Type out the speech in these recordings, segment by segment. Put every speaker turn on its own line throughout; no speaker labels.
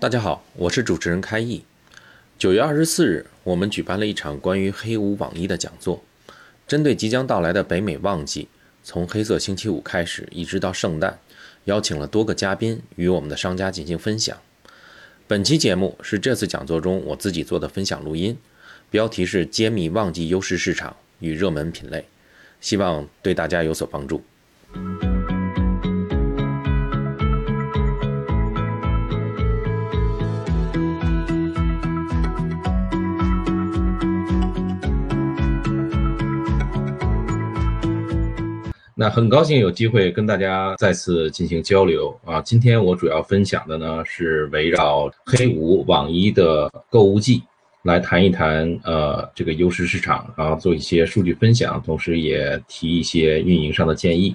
大家好，我是主持人开义。九月二十四日，我们举办了一场关于黑五网一的讲座，针对即将到来的北美旺季，从黑色星期五开始一直到圣诞，邀请了多个嘉宾与我们的商家进行分享。本期节目是这次讲座中我自己做的分享录音，标题是“揭秘旺季优势市场与热门品类”，希望对大家有所帮助。那很高兴有机会跟大家再次进行交流啊！今天我主要分享的呢是围绕黑五网一的购物季来谈一谈呃这个优势市场，然后做一些数据分享，同时也提一些运营上的建议。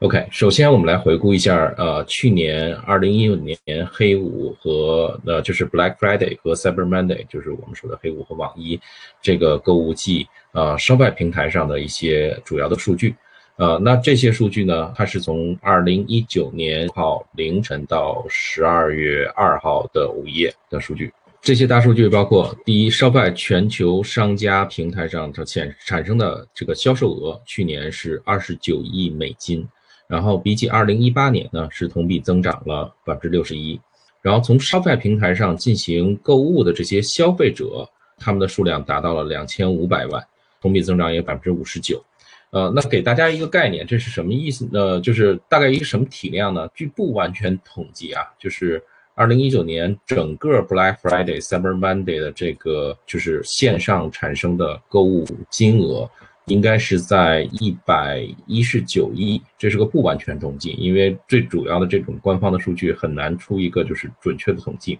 OK，首先我们来回顾一下呃去年二零一五年黑五和呃就是 Black Friday 和 Cyber Monday，就是我们说的黑五和网一这个购物季呃商外平台上的一些主要的数据。呃，那这些数据呢？它是从二零一九年号凌晨到十二月二号的午夜的数据。这些大数据包括：第一，Shopify 全球商家平台上它产产生的这个销售额，去年是二十九亿美金，然后比起二零一八年呢，是同比增长了百分之六十一。然后从 Shopify 平台上进行购物的这些消费者，他们的数量达到了两千五百万，同比增长也百分之五十九。呃，那给大家一个概念，这是什么意思呢？就是大概一个什么体量呢？据不完全统计啊，就是二零一九年整个 Black Friday、Cyber Monday 的这个就是线上产生的购物金额，应该是在一百一十九亿。这是个不完全统计，因为最主要的这种官方的数据很难出一个就是准确的统计。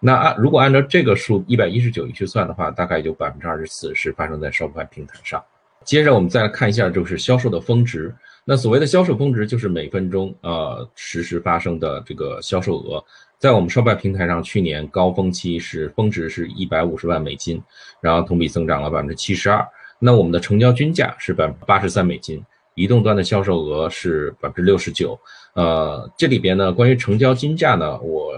那按如果按照这个数一百一十九亿去算的话，大概有百分之二十四是发生在 Shopify 平台上。接着我们再来看一下，就是销售的峰值。那所谓的销售峰值，就是每分钟呃实时发生的这个销售额。在我们 Shopify 平台上，去年高峰期是峰值是一百五十万美金，然后同比增长了百分之七十二。那我们的成交均价是百分之八十三美金，移动端的销售额是百分之六十九。呃，这里边呢，关于成交均价呢，我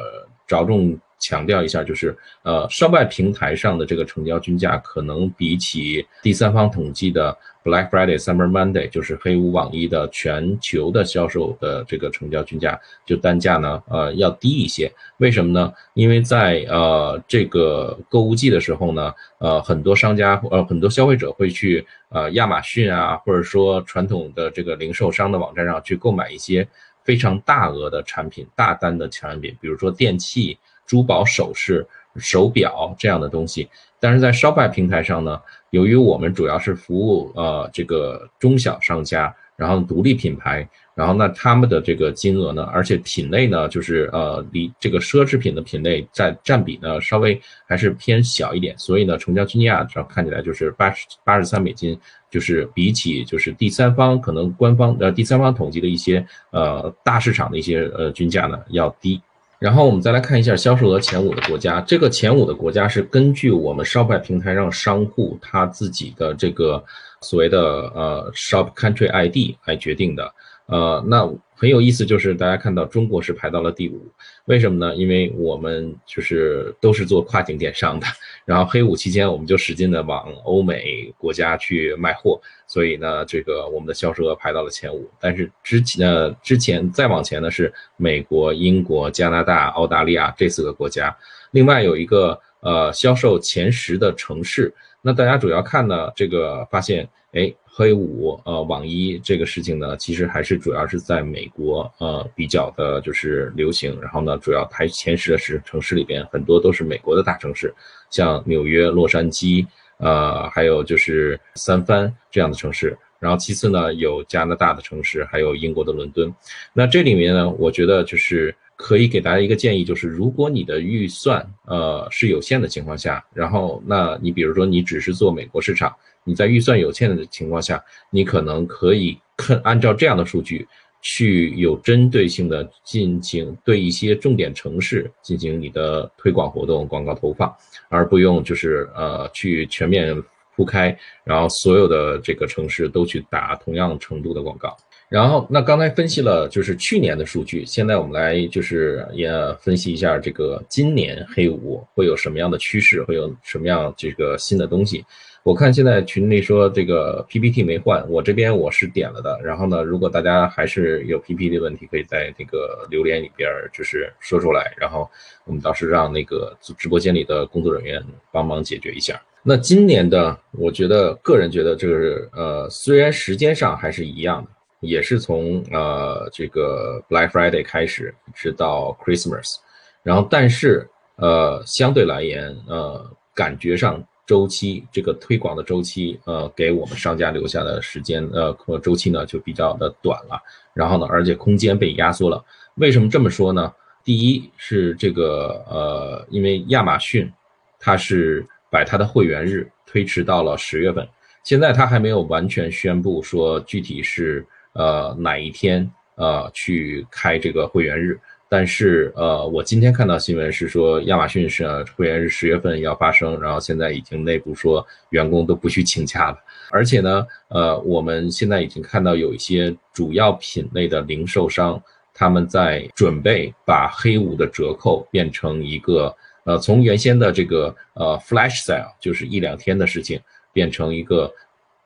着重。强调一下，就是呃，商外平台上的这个成交均价，可能比起第三方统计的 Black Friday、Summer Monday，就是黑五网一的全球的销售的这个成交均价，就单价呢，呃，要低一些。为什么呢？因为在呃这个购物季的时候呢，呃，很多商家呃很多消费者会去呃亚马逊啊，或者说传统的这个零售商的网站上去购买一些非常大额的产品、大单的产品，比如说电器。珠宝首饰、手表这样的东西，但是在 Shopify 平台上呢，由于我们主要是服务呃这个中小商家，然后独立品牌，然后那他们的这个金额呢，而且品类呢，就是呃离这个奢侈品的品类在占比呢稍微还是偏小一点，所以呢成交均价上看起来就是八十八十三美金，就是比起就是第三方可能官方呃第三方统计的一些呃大市场的一些呃均价呢要低。然后我们再来看一下销售额前五的国家，这个前五的国家是根据我们 Shopify 平台让商户他自己的这个所谓的呃 Shop Country ID 来决定的。呃，那很有意思，就是大家看到中国是排到了第五，为什么呢？因为我们就是都是做跨境电商的，然后黑五期间我们就使劲的往欧美国家去卖货，所以呢，这个我们的销售额排到了前五。但是之前呢，之前再往前呢是美国、英国、加拿大、澳大利亚这四个国家，另外有一个呃销售前十的城市。那大家主要看呢，这个发现，哎，黑五，呃，网一这个事情呢，其实还是主要是在美国，呃，比较的就是流行。然后呢，主要排前十的是城市里边，很多都是美国的大城市，像纽约、洛杉矶，呃，还有就是三藩这样的城市。然后其次呢，有加拿大的城市，还有英国的伦敦。那这里面呢，我觉得就是。可以给大家一个建议，就是如果你的预算呃是有限的情况下，然后那你比如说你只是做美国市场，你在预算有限的情况下，你可能可以看按照这样的数据去有针对性的进行对一些重点城市进行你的推广活动、广告投放，而不用就是呃去全面铺开，然后所有的这个城市都去打同样程度的广告。然后，那刚才分析了就是去年的数据，现在我们来就是也分析一下这个今年黑五会有什么样的趋势，会有什么样这个新的东西。我看现在群里说这个 PPT 没换，我这边我是点了的。然后呢，如果大家还是有 PPT 的问题，可以在这个留言里边就是说出来，然后我们到时让那个直播间里的工作人员帮忙解决一下。那今年的，我觉得个人觉得这个呃，虽然时间上还是一样的。也是从呃这个 Black Friday 开始，直到 Christmas，然后但是呃相对来言，呃感觉上周期这个推广的周期，呃给我们商家留下的时间，呃和周期呢就比较的短了。然后呢，而且空间被压缩了。为什么这么说呢？第一是这个呃，因为亚马逊它是把它的会员日推迟到了十月份，现在它还没有完全宣布说具体是。呃，哪一天呃去开这个会员日？但是呃，我今天看到新闻是说，亚马逊是会员日十月份要发生，然后现在已经内部说员工都不许请假了。而且呢，呃，我们现在已经看到有一些主要品类的零售商，他们在准备把黑五的折扣变成一个呃，从原先的这个呃 flash sale，就是一两天的事情，变成一个。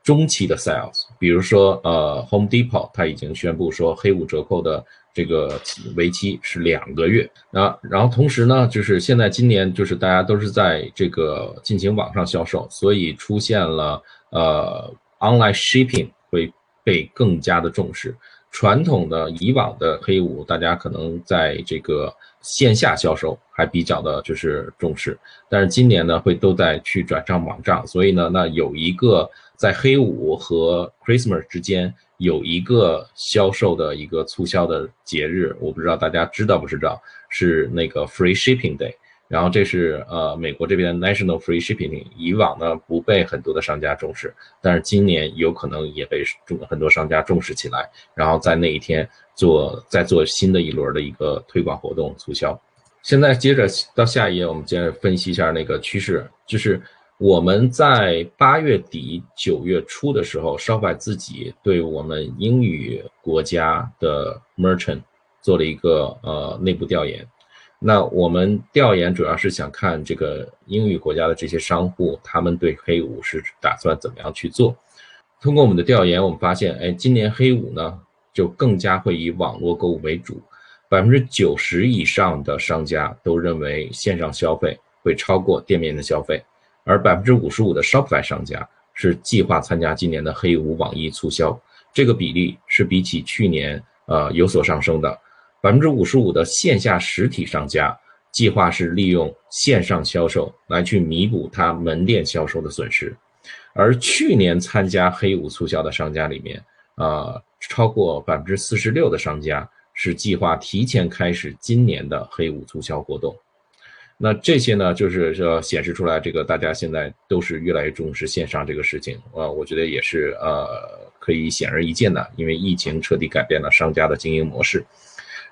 中期的 sales，比如说呃，Home Depot，它已经宣布说黑五折扣的这个为期是两个月。那然后同时呢，就是现在今年就是大家都是在这个进行网上销售，所以出现了呃 online shipping 会被更加的重视。传统的以往的黑五，大家可能在这个线下销售还比较的就是重视，但是今年呢会都在去转账网账，所以呢，那有一个。在黑五和 Christmas 之间有一个销售的一个促销的节日，我不知道大家知道不知道，是那个 Free Shipping Day。然后这是呃美国这边 National Free Shipping，以往呢不被很多的商家重视，但是今年有可能也被重很多商家重视起来，然后在那一天做再做新的一轮的一个推广活动促销。现在接着到下一页，我们接着分析一下那个趋势，就是。我们在八月底九月初的时候，Shopify 自己对我们英语国家的 merchant 做了一个呃内部调研。那我们调研主要是想看这个英语国家的这些商户，他们对黑五是打算怎么样去做。通过我们的调研，我们发现，哎，今年黑五呢就更加会以网络购物为主，百分之九十以上的商家都认为线上消费会超过店面的消费。而百分之五十五的 Shopify 商家是计划参加今年的黑五网易促销，这个比例是比起去年呃有所上升的。百分之五十五的线下实体商家计划是利用线上销售来去弥补他门店销售的损失，而去年参加黑五促销的商家里面，呃，超过百分之四十六的商家是计划提前开始今年的黑五促销活动。那这些呢，就是说显示出来，这个大家现在都是越来越重视线上这个事情啊，我觉得也是呃可以显而易见的，因为疫情彻底改变了商家的经营模式。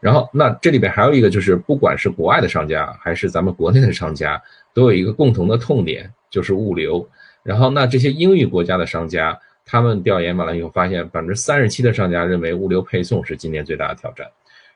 然后，那这里边还有一个就是，不管是国外的商家还是咱们国内的商家，都有一个共同的痛点，就是物流。然后，那这些英语国家的商家，他们调研完了以后发现，百分之三十七的商家认为物流配送是今年最大的挑战。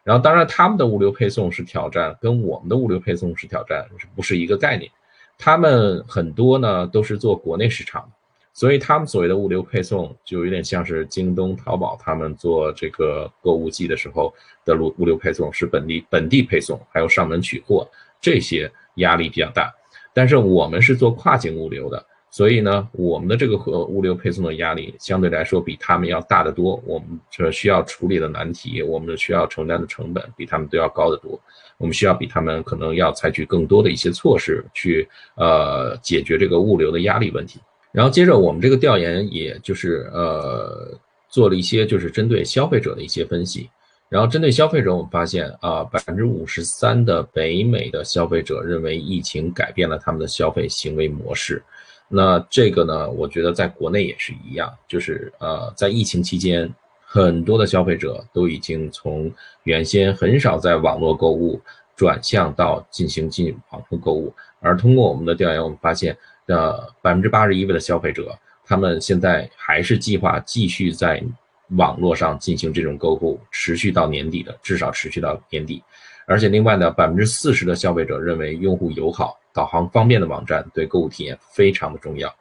然后，当然，他们的物流配送是挑战，跟我们的物流配送是挑战，不是一个概念？他们很多呢都是做国内市场，所以他们所谓的物流配送就有点像是京东、淘宝他们做这个购物季的时候的物物流配送是本地本地配送，还有上门取货，这些压力比较大。但是我们是做跨境物流的。所以呢，我们的这个和物流配送的压力相对来说比他们要大得多。我们这需要处理的难题，我们需要承担的成本比他们都要高得多。我们需要比他们可能要采取更多的一些措施去呃解决这个物流的压力问题。然后接着我们这个调研，也就是呃做了一些就是针对消费者的一些分析。然后针对消费者，我们发现啊，百分之五十三的北美的消费者认为疫情改变了他们的消费行为模式。那这个呢，我觉得在国内也是一样，就是呃，在疫情期间，很多的消费者都已经从原先很少在网络购物，转向到进行进网络购物。而通过我们的调研，我们发现，呃，百分之八十一位的消费者，他们现在还是计划继续在。网络上进行这种购物，持续到年底的，至少持续到年底。而且另外呢，百分之四十的消费者认为用户友好、导航方便的网站对购物体验非常的重要。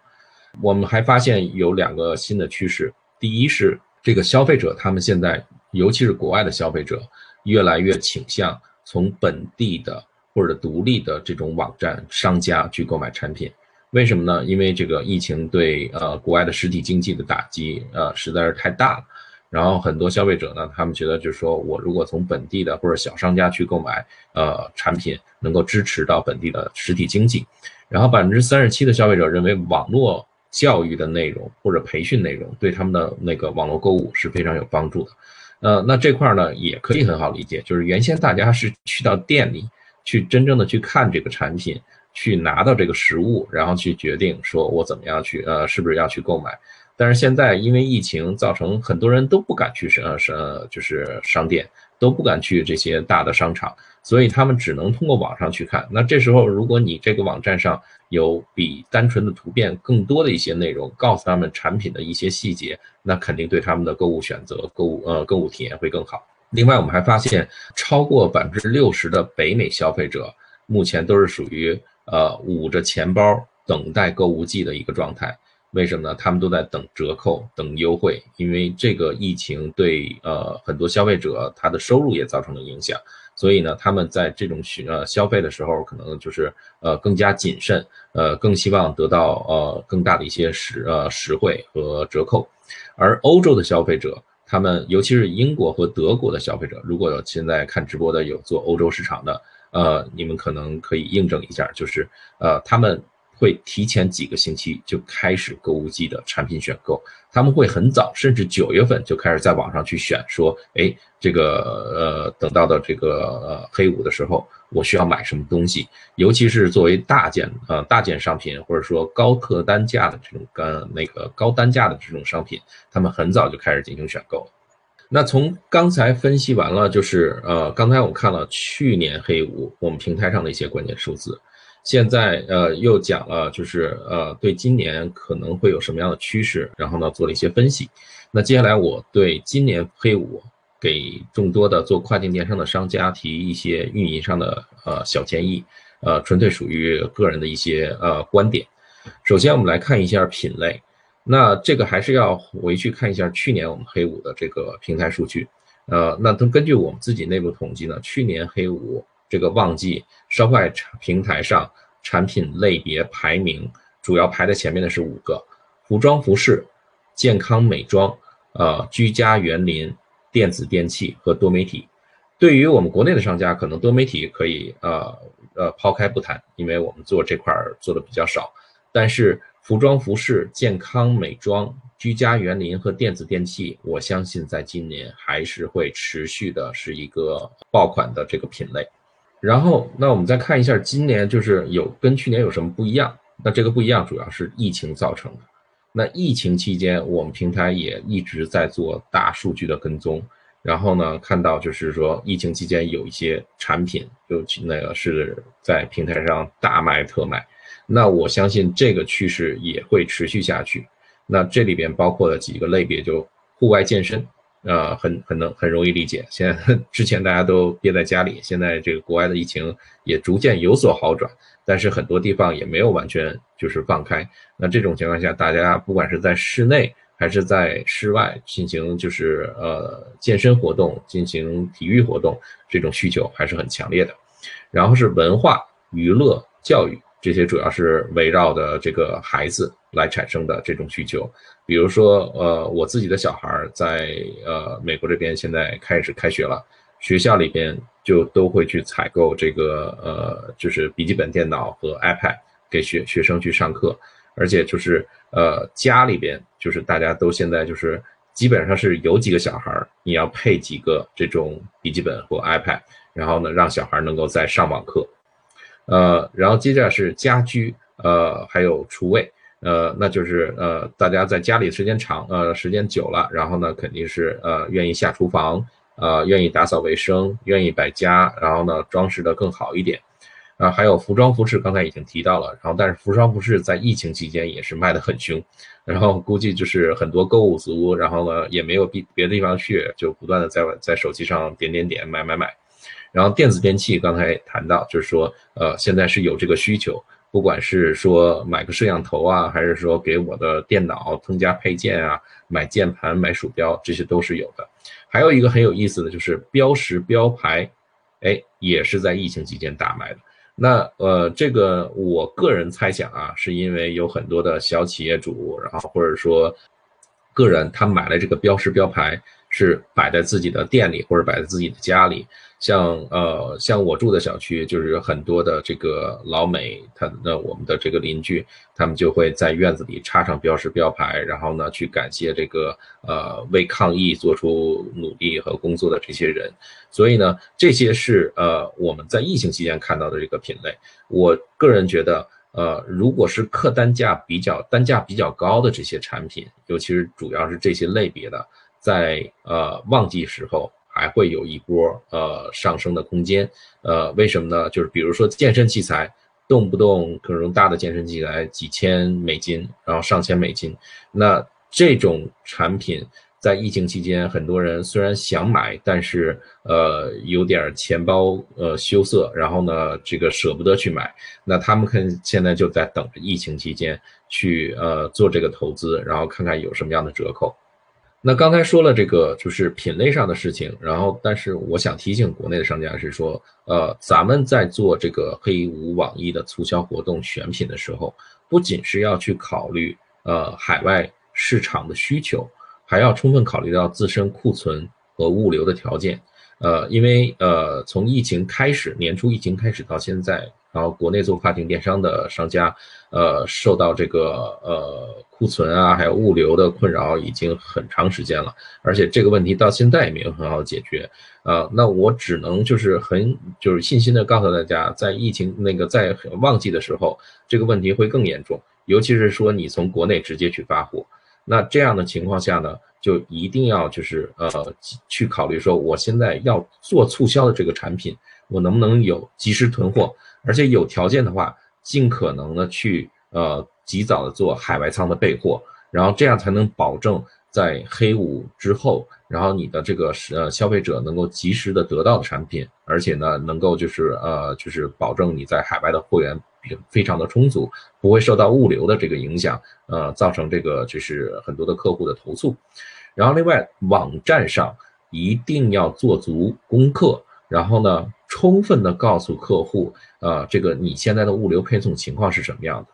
我们还发现有两个新的趋势：第一是这个消费者他们现在，尤其是国外的消费者，越来越倾向从本地的或者独立的这种网站商家去购买产品。为什么呢？因为这个疫情对呃国外的实体经济的打击呃实在是太大了。然后很多消费者呢，他们觉得就是说我如果从本地的或者小商家去购买呃产品，能够支持到本地的实体经济。然后百分之三十七的消费者认为网络教育的内容或者培训内容对他们的那个网络购物是非常有帮助的。呃，那这块儿呢也可以很好理解，就是原先大家是去到店里去真正的去看这个产品。去拿到这个实物，然后去决定说我怎么样去呃，是不是要去购买？但是现在因为疫情造成很多人都不敢去呃是就是商店，都不敢去这些大的商场，所以他们只能通过网上去看。那这时候如果你这个网站上有比单纯的图片更多的一些内容，告诉他们产品的一些细节，那肯定对他们的购物选择、购物呃购物体验会更好。另外，我们还发现超过百分之六十的北美消费者目前都是属于。呃，捂着钱包等待购物季的一个状态，为什么呢？他们都在等折扣、等优惠，因为这个疫情对呃很多消费者他的收入也造成了影响，所以呢，他们在这种需呃消费的时候，可能就是呃更加谨慎，呃更希望得到呃更大的一些实呃实惠和折扣，而欧洲的消费者，他们尤其是英国和德国的消费者，如果有现在看直播的有做欧洲市场的。呃，你们可能可以印证一下，就是呃，他们会提前几个星期就开始购物季的产品选购，他们会很早，甚至九月份就开始在网上去选，说，哎，这个呃，等到的这个呃黑五的时候，我需要买什么东西，尤其是作为大件呃大件商品，或者说高客单价的这种呃那个高单价的这种商品，他们很早就开始进行选购。那从刚才分析完了，就是呃，刚才我们看了去年黑五我们平台上的一些关键数字，现在呃又讲了，就是呃对今年可能会有什么样的趋势，然后呢做了一些分析。那接下来我对今年黑五给众多的做跨境电商的商家提一些运营上的呃小建议，呃纯粹属于个人的一些呃观点。首先我们来看一下品类。那这个还是要回去看一下去年我们黑五的这个平台数据，呃，那根根据我们自己内部统计呢，去年黑五这个旺季，Shopify 平台上产品类别排名主要排在前面的是五个：服装服饰、健康美妆、呃居家园林、电子电器和多媒体。对于我们国内的商家，可能多媒体可以呃呃抛开不谈，因为我们做这块做的比较少，但是。服装服饰、健康美妆、居家园林和电子电器，我相信在今年还是会持续的是一个爆款的这个品类。然后，那我们再看一下今年就是有跟去年有什么不一样？那这个不一样主要是疫情造成的。那疫情期间，我们平台也一直在做大数据的跟踪，然后呢，看到就是说疫情期间有一些产品就那个是在平台上大卖特卖。那我相信这个趋势也会持续下去。那这里边包括了几个类别，就户外健身，呃，很很能很容易理解。现在 之前大家都憋在家里，现在这个国外的疫情也逐渐有所好转，但是很多地方也没有完全就是放开。那这种情况下，大家不管是在室内还是在室外进行就是呃健身活动、进行体育活动，这种需求还是很强烈的。然后是文化娱乐教育。这些主要是围绕的这个孩子来产生的这种需求，比如说，呃，我自己的小孩在呃美国这边现在开始开学了，学校里边就都会去采购这个呃就是笔记本电脑和 iPad 给学学生去上课，而且就是呃家里边就是大家都现在就是基本上是有几个小孩儿，你要配几个这种笔记本或 iPad，然后呢，让小孩能够在上网课。呃，然后接着是家居，呃，还有厨卫，呃，那就是呃，大家在家里时间长，呃，时间久了，然后呢，肯定是呃，愿意下厨房，呃，愿意打扫卫生，愿意摆家，然后呢，装饰的更好一点。啊，还有服装服饰，刚才已经提到了。然后，但是服装服饰在疫情期间也是卖的很凶。然后估计就是很多购物族，然后呢也没有别别的地方去，就不断的在在手机上点点点买买买。然后电子电器刚才谈到，就是说，呃，现在是有这个需求，不管是说买个摄像头啊，还是说给我的电脑增加配件啊，买键盘、买鼠标，这些都是有的。还有一个很有意思的就是标识标牌，哎，也是在疫情期间大卖的。那呃，这个我个人猜想啊，是因为有很多的小企业主，然后或者说个人，他买了这个标识标牌，是摆在自己的店里或者摆在自己的家里。像呃像我住的小区，就是有很多的这个老美，他那我们的这个邻居，他们就会在院子里插上标识标牌，然后呢去感谢这个呃为抗疫做出努力和工作的这些人。所以呢，这些是呃我们在疫情期间看到的这个品类。我个人觉得，呃，如果是客单价比较单价比较高的这些产品，尤其是主要是这些类别的，在呃旺季时候。还会有一波呃上升的空间，呃，为什么呢？就是比如说健身器材，动不动可能大的健身器材几千美金，然后上千美金，那这种产品在疫情期间，很多人虽然想买，但是呃有点钱包呃羞涩，然后呢这个舍不得去买，那他们肯现在就在等着疫情期间去呃做这个投资，然后看看有什么样的折扣。那刚才说了这个就是品类上的事情，然后但是我想提醒国内的商家是说，呃，咱们在做这个黑五网易的促销活动选品的时候，不仅是要去考虑呃海外市场的需求，还要充分考虑到自身库存和物流的条件，呃，因为呃从疫情开始，年初疫情开始到现在。然后，国内做跨境电商的商家，呃，受到这个呃库存啊，还有物流的困扰已经很长时间了，而且这个问题到现在也没有很好解决。呃，那我只能就是很就是信心的告诉大家，在疫情那个在旺季的时候，这个问题会更严重，尤其是说你从国内直接去发货，那这样的情况下呢，就一定要就是呃去考虑说，我现在要做促销的这个产品，我能不能有及时囤货？而且有条件的话，尽可能的去呃及早的做海外仓的备货，然后这样才能保证在黑五之后，然后你的这个是呃消费者能够及时的得到产品，而且呢能够就是呃就是保证你在海外的货源非常的充足，不会受到物流的这个影响，呃造成这个就是很多的客户的投诉。然后另外网站上一定要做足功课，然后呢。充分的告诉客户，呃，这个你现在的物流配送情况是什么样的？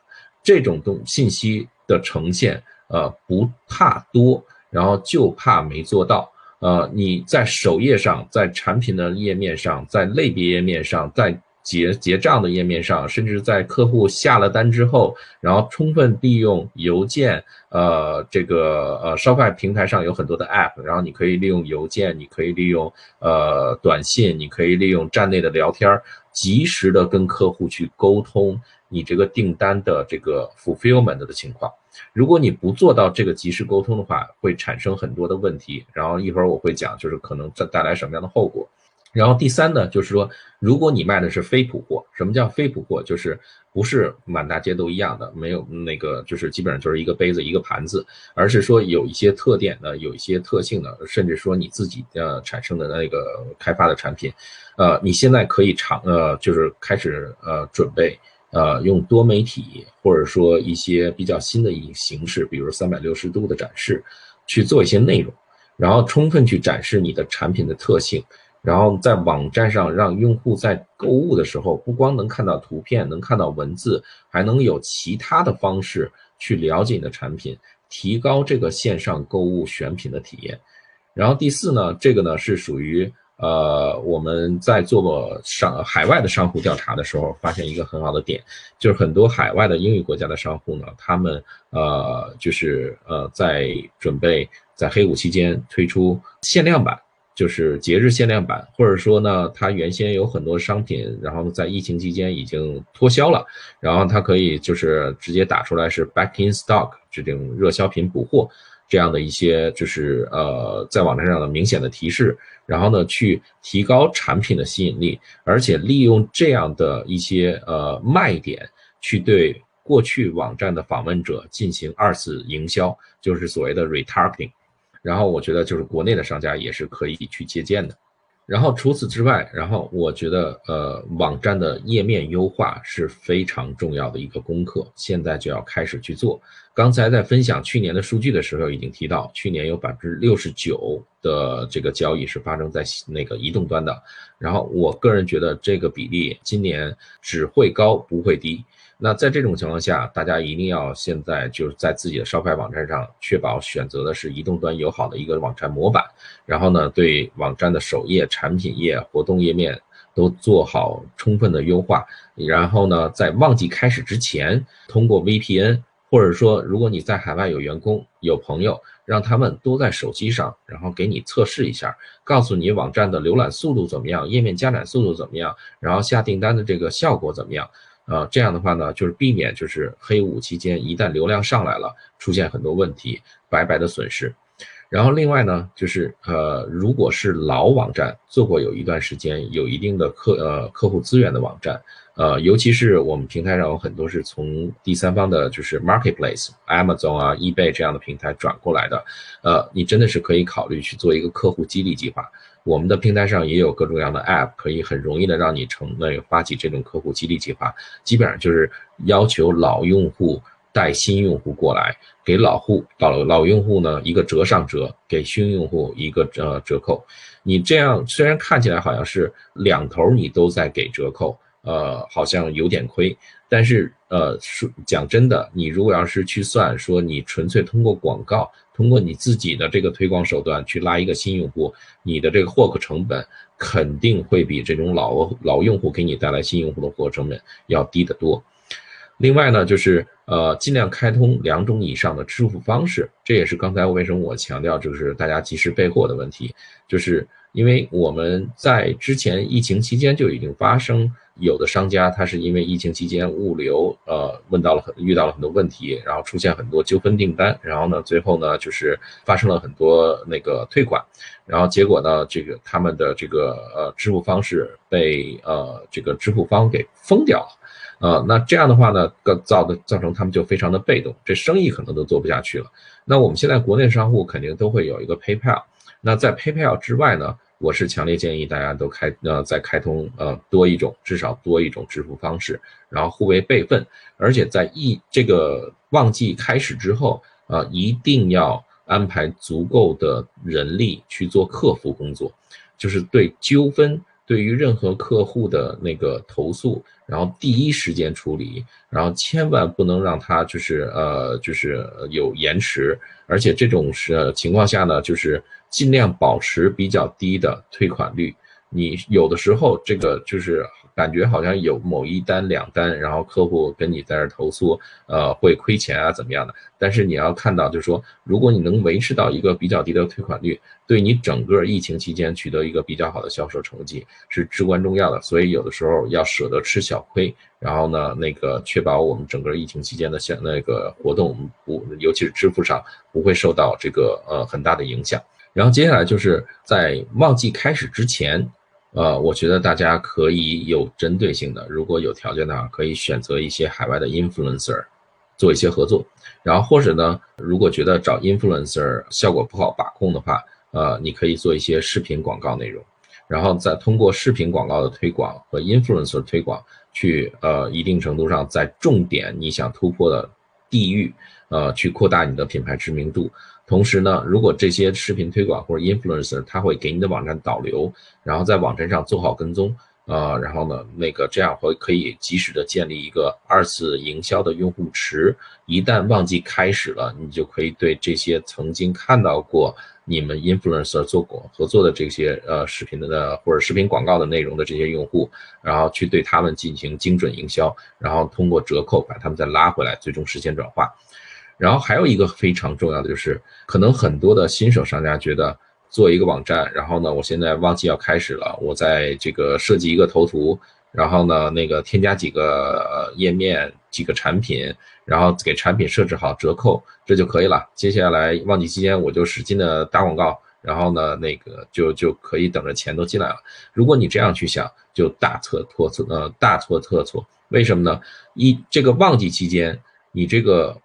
这种东信息的呈现，呃，不怕多，然后就怕没做到。呃，你在首页上，在产品的页面上，在类别页面上，在。结结账的页面上，甚至在客户下了单之后，然后充分利用邮件，呃，这个呃，Shopify 平台上有很多的 App，然后你可以利用邮件，你可以利用呃短信，你可以利用站内的聊天，及时的跟客户去沟通你这个订单的这个 fulfillment 的情况。如果你不做到这个及时沟通的话，会产生很多的问题。然后一会儿我会讲，就是可能带带来什么样的后果。然后第三呢，就是说，如果你卖的是非普货，什么叫非普货？就是不是满大街都一样的，没有那个，就是基本上就是一个杯子一个盘子，而是说有一些特点的，有一些特性的，甚至说你自己呃产生的那个开发的产品，呃，你现在可以尝呃，就是开始呃准备呃用多媒体或者说一些比较新的一形式，比如三百六十度的展示，去做一些内容，然后充分去展示你的产品的特性。然后在网站上让用户在购物的时候，不光能看到图片，能看到文字，还能有其他的方式去了解你的产品，提高这个线上购物选品的体验。然后第四呢，这个呢是属于呃我们在做商海外的商户调查的时候，发现一个很好的点，就是很多海外的英语国家的商户呢，他们呃就是呃在准备。在黑五期间推出限量版。就是节日限量版，或者说呢，它原先有很多商品，然后在疫情期间已经脱销了，然后它可以就是直接打出来是 back in stock 这种热销品补货这样的一些就是呃在网站上的明显的提示，然后呢去提高产品的吸引力，而且利用这样的一些呃卖点去对过去网站的访问者进行二次营销，就是所谓的 retargeting。然后我觉得就是国内的商家也是可以去借鉴的，然后除此之外，然后我觉得呃网站的页面优化是非常重要的一个功课，现在就要开始去做。刚才在分享去年的数据的时候已经提到，去年有百分之六十九的这个交易是发生在那个移动端的，然后我个人觉得这个比例今年只会高不会低。那在这种情况下，大家一定要现在就是在自己的烧牌网站上确保选择的是移动端友好的一个网站模板，然后呢，对网站的首页、产品页、活动页面都做好充分的优化，然后呢，在旺季开始之前，通过 VPN，或者说如果你在海外有员工、有朋友，让他们都在手机上，然后给你测试一下，告诉你网站的浏览速度怎么样，页面加载速度怎么样，然后下订单的这个效果怎么样。呃，这样的话呢，就是避免就是黑五期间一旦流量上来了，出现很多问题，白白的损失。然后另外呢，就是呃，如果是老网站做过有一段时间有一定的客呃客户资源的网站，呃，尤其是我们平台上有很多是从第三方的，就是 marketplace、Amazon 啊、eBay 这样的平台转过来的，呃，你真的是可以考虑去做一个客户激励计划。我们的平台上也有各种各样的 App，可以很容易的让你成那个发起这种客户激励计划。基本上就是要求老用户带新用户过来，给老户老老用户呢一个折上折，给新用户一个呃折扣。你这样虽然看起来好像是两头你都在给折扣，呃，好像有点亏。但是呃说讲真的，你如果要是去算说你纯粹通过广告。通过你自己的这个推广手段去拉一个新用户，你的这个获客成本肯定会比这种老老用户给你带来新用户的获客成本要低得多。另外呢，就是呃尽量开通两种以上的支付方式，这也是刚才为什么我强调就是大家及时备货的问题，就是因为我们在之前疫情期间就已经发生。有的商家他是因为疫情期间物流呃问到了很遇到了很多问题，然后出现很多纠纷订单，然后呢最后呢就是发生了很多那个退款，然后结果呢这个他们的这个呃支付方式被呃这个支付方给封掉了，呃那这样的话呢造的造成他们就非常的被动，这生意可能都做不下去了。那我们现在国内商户肯定都会有一个 PayPal，那在 PayPal 之外呢？我是强烈建议大家都开呃再开通呃多一种至少多一种支付方式，然后互为备份，而且在一这个旺季开始之后，呃一定要安排足够的人力去做客服工作，就是对纠纷。对于任何客户的那个投诉，然后第一时间处理，然后千万不能让他就是呃就是有延迟，而且这种是情况下呢，就是尽量保持比较低的退款率。你有的时候这个就是。感觉好像有某一单两单，然后客户跟你在这投诉，呃，会亏钱啊，怎么样的？但是你要看到，就是说，如果你能维持到一个比较低的退款率，对你整个疫情期间取得一个比较好的销售成绩是至关重要的。所以有的时候要舍得吃小亏，然后呢，那个确保我们整个疫情期间的像那个活动不，尤其是支付上不会受到这个呃很大的影响。然后接下来就是在旺季开始之前。呃，我觉得大家可以有针对性的，如果有条件的话，可以选择一些海外的 influencer，做一些合作。然后或者呢，如果觉得找 influencer 效果不好把控的话，呃，你可以做一些视频广告内容，然后再通过视频广告的推广和 influencer 推广，去呃一定程度上在重点你想突破的地域，呃，去扩大你的品牌知名度。同时呢，如果这些视频推广或者 influencer，他会给你的网站导流，然后在网站上做好跟踪，呃，然后呢，那个这样会可以及时的建立一个二次营销的用户池。一旦旺季开始了，你就可以对这些曾经看到过你们 influencer 做过合作的这些呃视频的或者视频广告的内容的这些用户，然后去对他们进行精准营销，然后通过折扣把他们再拉回来，最终实现转化。然后还有一个非常重要的就是，可能很多的新手商家觉得做一个网站，然后呢，我现在旺季要开始了，我在这个设计一个头图，然后呢，那个添加几个页面、几个产品，然后给产品设置好折扣，这就可以了。接下来旺季期间我就使劲的打广告，然后呢，那个就就可以等着钱都进来了。如果你这样去想，就大错特错，呃，大错特错。为什么呢？一这个旺季期间，你这个。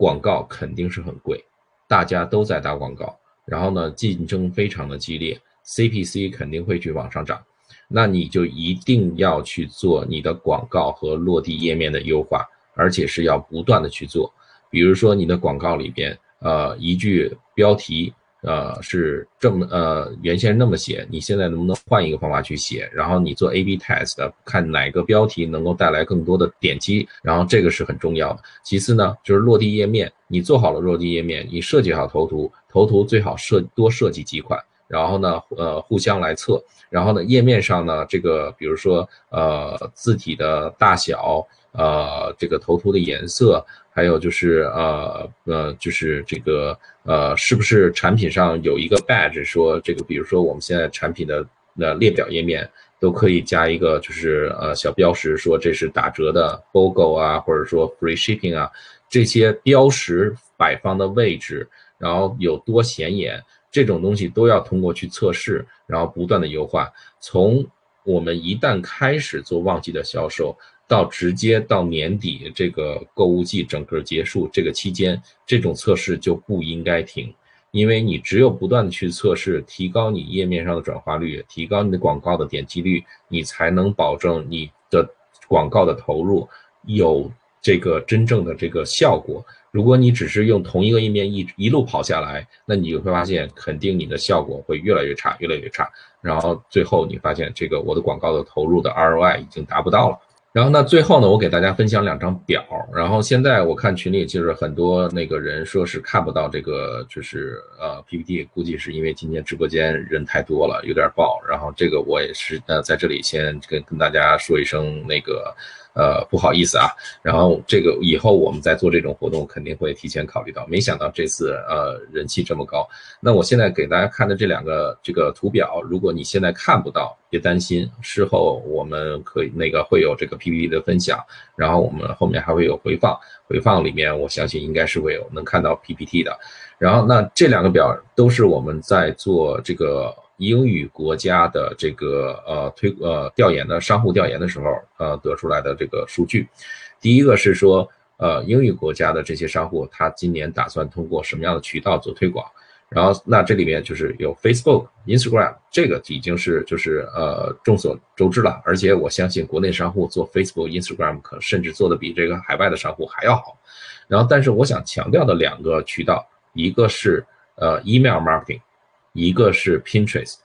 广告肯定是很贵，大家都在打广告，然后呢，竞争非常的激烈，CPC 肯定会去往上涨，那你就一定要去做你的广告和落地页面的优化，而且是要不断的去做，比如说你的广告里边，呃，一句标题。呃，是这么呃，原先那么写，你现在能不能换一个方法去写？然后你做 A/B test，看哪个标题能够带来更多的点击，然后这个是很重要的。其次呢，就是落地页面，你做好了落地页面，你设计好头图，头图最好设多设计几款，然后呢，呃，互相来测，然后呢，页面上呢，这个比如说呃，字体的大小，呃，这个头图的颜色。还有就是呃呃，就是这个呃，是不是产品上有一个 badge 说这个，比如说我们现在产品的那列表页面都可以加一个就是呃小标识，说这是打折的 BOGO 啊，或者说 free shipping 啊，这些标识摆放的位置，然后有多显眼，这种东西都要通过去测试，然后不断的优化。从我们一旦开始做旺季的销售。到直接到年底这个购物季整个结束这个期间，这种测试就不应该停，因为你只有不断的去测试，提高你页面上的转化率，提高你的广告的点击率，你才能保证你的广告的投入有这个真正的这个效果。如果你只是用同一个页面一一路跑下来，那你就会发现肯定你的效果会越来越差，越来越差，然后最后你发现这个我的广告的投入的 ROI 已经达不到了。然后呢，最后呢，我给大家分享两张表。然后现在我看群里就是很多那个人说是看不到这个，就是呃 PPT，估计是因为今天直播间人太多了，有点爆。然后这个我也是呃在这里先跟跟大家说一声那个。呃，不好意思啊，然后这个以后我们在做这种活动肯定会提前考虑到。没想到这次呃人气这么高，那我现在给大家看的这两个这个图表，如果你现在看不到，别担心，事后我们可以那个会有这个 PPT 的分享，然后我们后面还会有回放，回放里面我相信应该是会有能看到 PPT 的。然后那这两个表都是我们在做这个。英语国家的这个呃推呃调研的商户调研的时候，呃得出来的这个数据，第一个是说，呃英语国家的这些商户，他今年打算通过什么样的渠道做推广？然后那这里面就是有 Facebook、Instagram，这个已经是就是呃众所周知了，而且我相信国内商户做 Facebook、Instagram 可甚至做的比这个海外的商户还要好。然后但是我想强调的两个渠道，一个是呃 email marketing。一个是 Pinterest，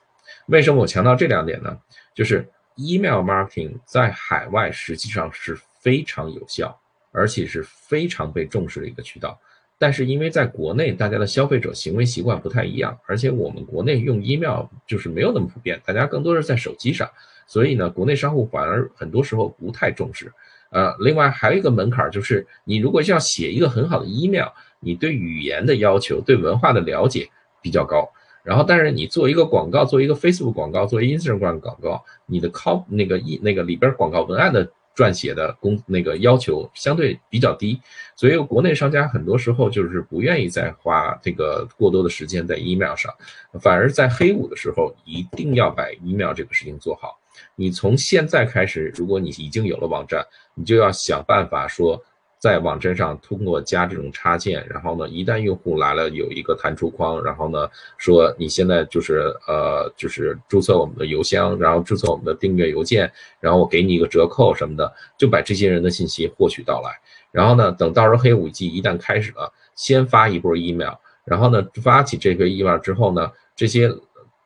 为什么我强调这两点呢？就是 email marketing 在海外实际上是非常有效，而且是非常被重视的一个渠道。但是因为在国内大家的消费者行为习惯不太一样，而且我们国内用 email 就是没有那么普遍，大家更多是在手机上，所以呢，国内商户反而很多时候不太重视。呃，另外还有一个门槛就是，你如果要写一个很好的 email，你对语言的要求、对文化的了解比较高。然后，但是你做一个广告，做一个 Facebook 广告，做一个 Instagram 广告，你的 cop 那个一那个里边广告文案的撰写的工那个要求相对比较低，所以国内商家很多时候就是不愿意再花这个过多的时间在 email 上，反而在黑五的时候一定要把 email 这个事情做好。你从现在开始，如果你已经有了网站，你就要想办法说。在网站上通过加这种插件，然后呢，一旦用户来了有一个弹出框，然后呢说你现在就是呃就是注册我们的邮箱，然后注册我们的订阅邮件，然后我给你一个折扣什么的，就把这些人的信息获取到来。然后呢，等到时候黑五季一旦开始了，先发一波 email，然后呢发起这个 email 之后呢，这些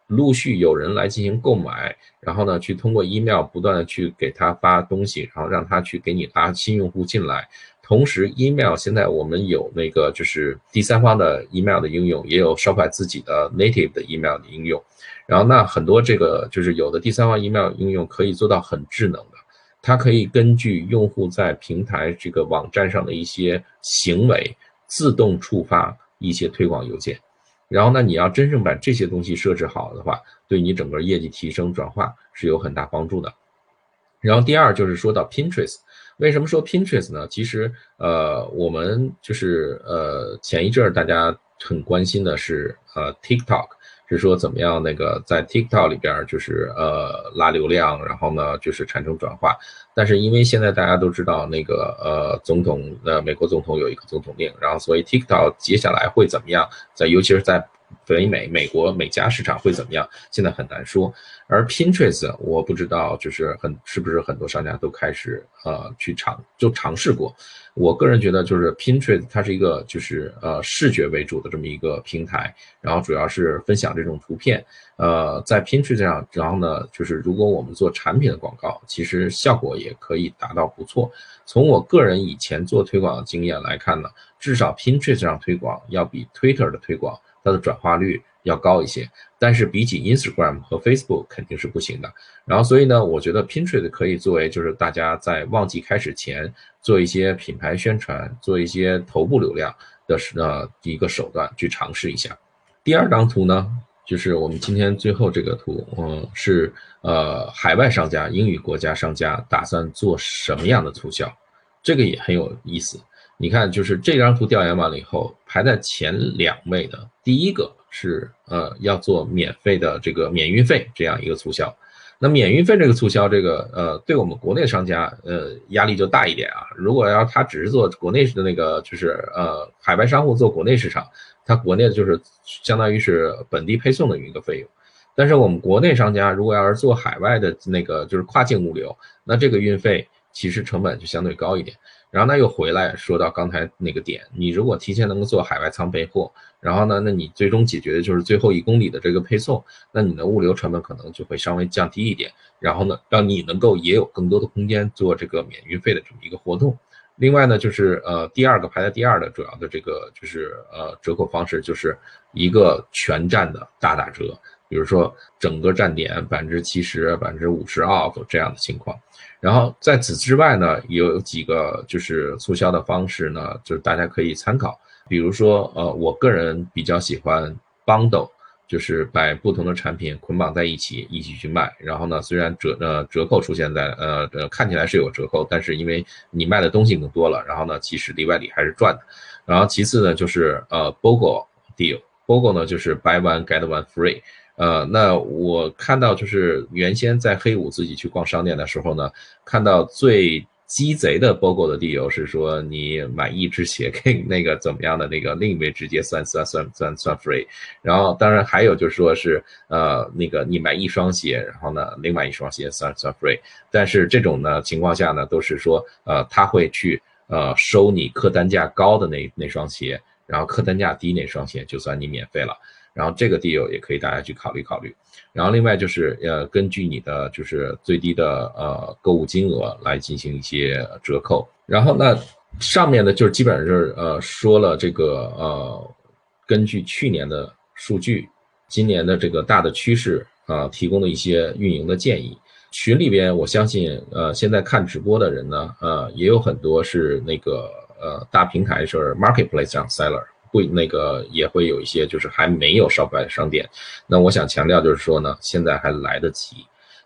陆续有人来进行购买，然后呢去通过 email 不断的去给他发东西，然后让他去给你拉新用户进来。同时，email 现在我们有那个就是第三方的 email 的应用，也有 Shopify 自己的 native 的 email 的应用。然后，那很多这个就是有的第三方 email 应用可以做到很智能的，它可以根据用户在平台这个网站上的一些行为，自动触发一些推广邮件。然后呢，你要真正把这些东西设置好的话，对你整个业绩提升转化是有很大帮助的。然后第二就是说到 Pinterest，为什么说 Pinterest 呢？其实呃，我们就是呃前一阵儿大家很关心的是呃 TikTok，是说怎么样那个在 TikTok 里边就是呃拉流量，然后呢就是产生转化。但是因为现在大家都知道那个呃总统呃美国总统有一个总统令，然后所以 TikTok 接下来会怎么样，在尤其是在北美美国美加市场会怎么样，现在很难说。而 Pinterest 我不知道，就是很是不是很多商家都开始呃去尝就尝试过。我个人觉得，就是 Pinterest 它是一个就是呃视觉为主的这么一个平台，然后主要是分享这种图片。呃，在 Pinterest 上，然后呢，就是如果我们做产品的广告，其实效果也可以达到不错。从我个人以前做推广的经验来看呢，至少 Pinterest 上推广要比 Twitter 的推广它的转化率。要高一些，但是比起 Instagram 和 Facebook 肯定是不行的。然后，所以呢，我觉得 Pinterest 可以作为就是大家在旺季开始前做一些品牌宣传、做一些头部流量的呃一个手段去尝试一下。第二张图呢，就是我们今天最后这个图，嗯，是呃海外商家、英语国家商家打算做什么样的促销，这个也很有意思。你看，就是这张图调研完了以后，排在前两位的第一个。是呃要做免费的这个免运费这样一个促销，那免运费这个促销，这个呃对我们国内商家呃压力就大一点啊。如果要他只是做国内的那个就是呃海外商户做国内市场，他国内的就是相当于是本地配送的一个费用。但是我们国内商家如果要是做海外的那个就是跨境物流，那这个运费其实成本就相对高一点。然后呢，又回来说到刚才那个点，你如果提前能够做海外仓备货，然后呢，那你最终解决的就是最后一公里的这个配送，那你的物流成本可能就会稍微降低一点。然后呢，让你能够也有更多的空间做这个免运费的这么一个活动。另外呢，就是呃第二个排在第二的主要的这个就是呃折扣方式，就是一个全站的大打折，比如说整个站点百分之七十、百分之五十 off 这样的情况。然后在此之外呢，有几个就是促销的方式呢，就是大家可以参考。比如说，呃，我个人比较喜欢 bundle，就是把不同的产品捆绑在一起，一起去卖。然后呢，虽然折呃折扣出现在呃呃看起来是有折扣，但是因为你卖的东西更多了，然后呢，其实里外里还是赚的。然后其次呢，就是呃 BOGO deal，BOGO 呢就是 buy one get one free。呃，那我看到就是原先在黑五自己去逛商店的时候呢，看到最鸡贼的 BOGO 的理由是说，你买一只鞋给那个怎么样的那个另一位直接算算算算算 free，然后当然还有就是说是呃那个你买一双鞋，然后呢另外一双鞋算算 free，但是这种呢情况下呢都是说呃他会去呃收你客单价高的那那双鞋，然后客单价低那双鞋就算你免费了。然后这个 deal 也可以大家去考虑考虑，然后另外就是呃根据你的就是最低的呃购物金额来进行一些折扣，然后那上面呢就是基本上就是呃说了这个呃根据去年的数据，今年的这个大的趋势啊提供的一些运营的建议。群里边我相信呃现在看直播的人呢呃也有很多是那个呃大平台是 marketplace 上 seller。会那个也会有一些，就是还没有 Shopify 的商店。那我想强调就是说呢，现在还来得及。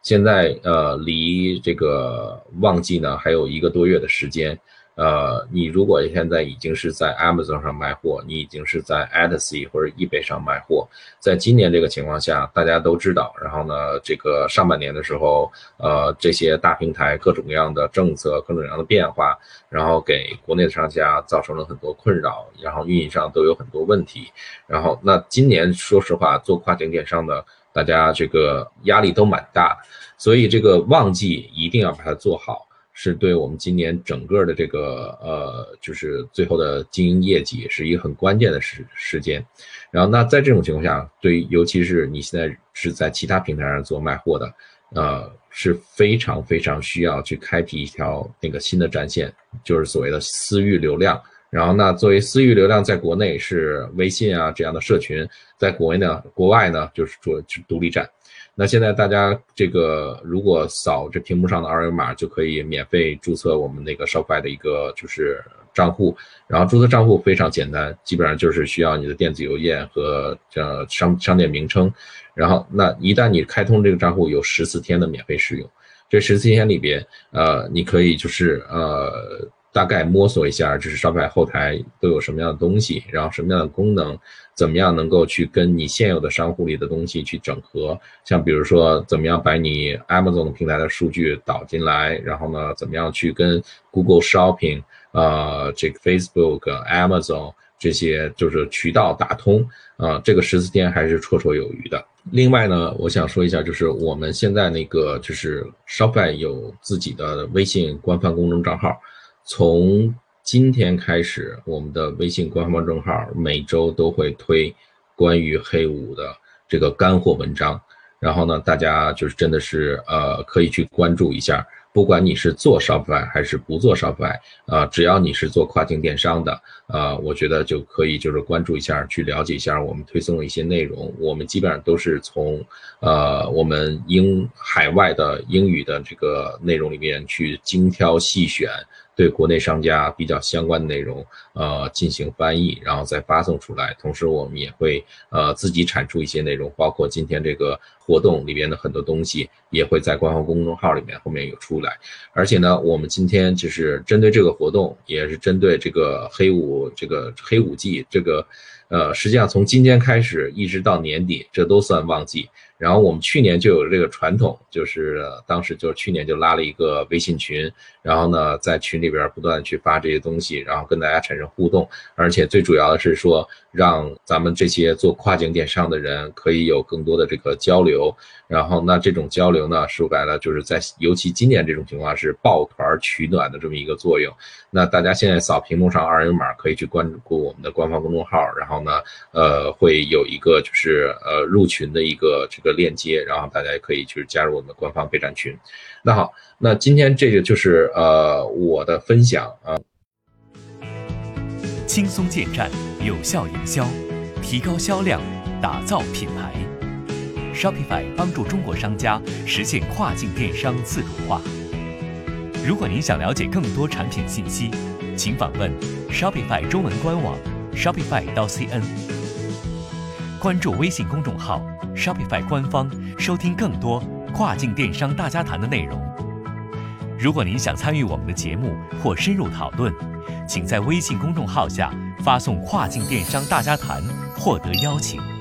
现在呃，离这个旺季呢还有一个多月的时间。呃，你如果现在已经是在 Amazon 上卖货，你已经是在 Etsy 或者 eBay 上卖货，在今年这个情况下，大家都知道，然后呢，这个上半年的时候，呃，这些大平台各种各样的政策、各种各样的变化，然后给国内的商家造成了很多困扰，然后运营上都有很多问题，然后那今年说实话，做跨境电商的大家这个压力都蛮大的，所以这个旺季一定要把它做好。是对我们今年整个的这个呃，就是最后的经营业绩是一个很关键的时时间。然后，那在这种情况下，对于尤其是你现在是在其他平台上做卖货的，呃，是非常非常需要去开辟一条那个新的战线，就是所谓的私域流量。然后，那作为私域流量，在国内是微信啊这样的社群，在国内呢，国外呢就是做独立站。那现在大家这个如果扫这屏幕上的二维码，就可以免费注册我们那个 Shopify 的一个就是账户，然后注册账户非常简单，基本上就是需要你的电子邮件和这商商店名称，然后那一旦你开通这个账户，有十四天的免费试用，这十四天里边，呃，你可以就是呃。大概摸索一下，就是 Shopify 后台都有什么样的东西，然后什么样的功能，怎么样能够去跟你现有的商户里的东西去整合？像比如说，怎么样把你 Amazon 平台的数据导进来，然后呢，怎么样去跟 Google Shopping、呃，这个 Facebook、Amazon 这些就是渠道打通？啊，这个十四天还是绰绰有余的。另外呢，我想说一下，就是我们现在那个就是 Shopify 有自己的微信官方公众账号。从今天开始，我们的微信官方公众号每周都会推关于黑五的这个干货文章，然后呢，大家就是真的是呃可以去关注一下。不管你是做 Shopify 还是不做 Shopify，啊，只要你是做跨境电商的，啊，我觉得就可以就是关注一下，去了解一下我们推送的一些内容。我们基本上都是从，呃，我们英海外的英语的这个内容里面去精挑细选。对国内商家比较相关的内容，呃，进行翻译，然后再发送出来。同时，我们也会呃自己产出一些内容，包括今天这个活动里边的很多东西，也会在官方公众号里面后面有出来。而且呢，我们今天就是针对这个活动，也是针对这个黑五这个黑五季这个，呃，实际上从今天开始一直到年底，这都算旺季。然后我们去年就有这个传统，就是当时就是去年就拉了一个微信群，然后呢在群里边不断去发这些东西，然后跟大家产生互动，而且最主要的是说让咱们这些做跨境电商的人可以有更多的这个交流。然后那这种交流呢，说白了就是在尤其今年这种情况是抱团取暖的这么一个作用。那大家现在扫屏幕上二维码可以去关注我们的官方公众号，然后呢，呃，会有一个就是呃入群的一个这个链接，然后大家也可以去加入我们的官方备战群。那好，那今天这个就是呃我的分享啊，
轻松建站，有效营销，提高销量，打造品牌。Shopify 帮助中国商家实现跨境电商自主化。如果您想了解更多产品信息，请访问 Shopify 中文官网 shopify 到 cn，关注微信公众号 Shopify 官方，收听更多跨境电商大家谈的内容。如果您想参与我们的节目或深入讨论，请在微信公众号下发送“跨境电商大家谈”获得邀请。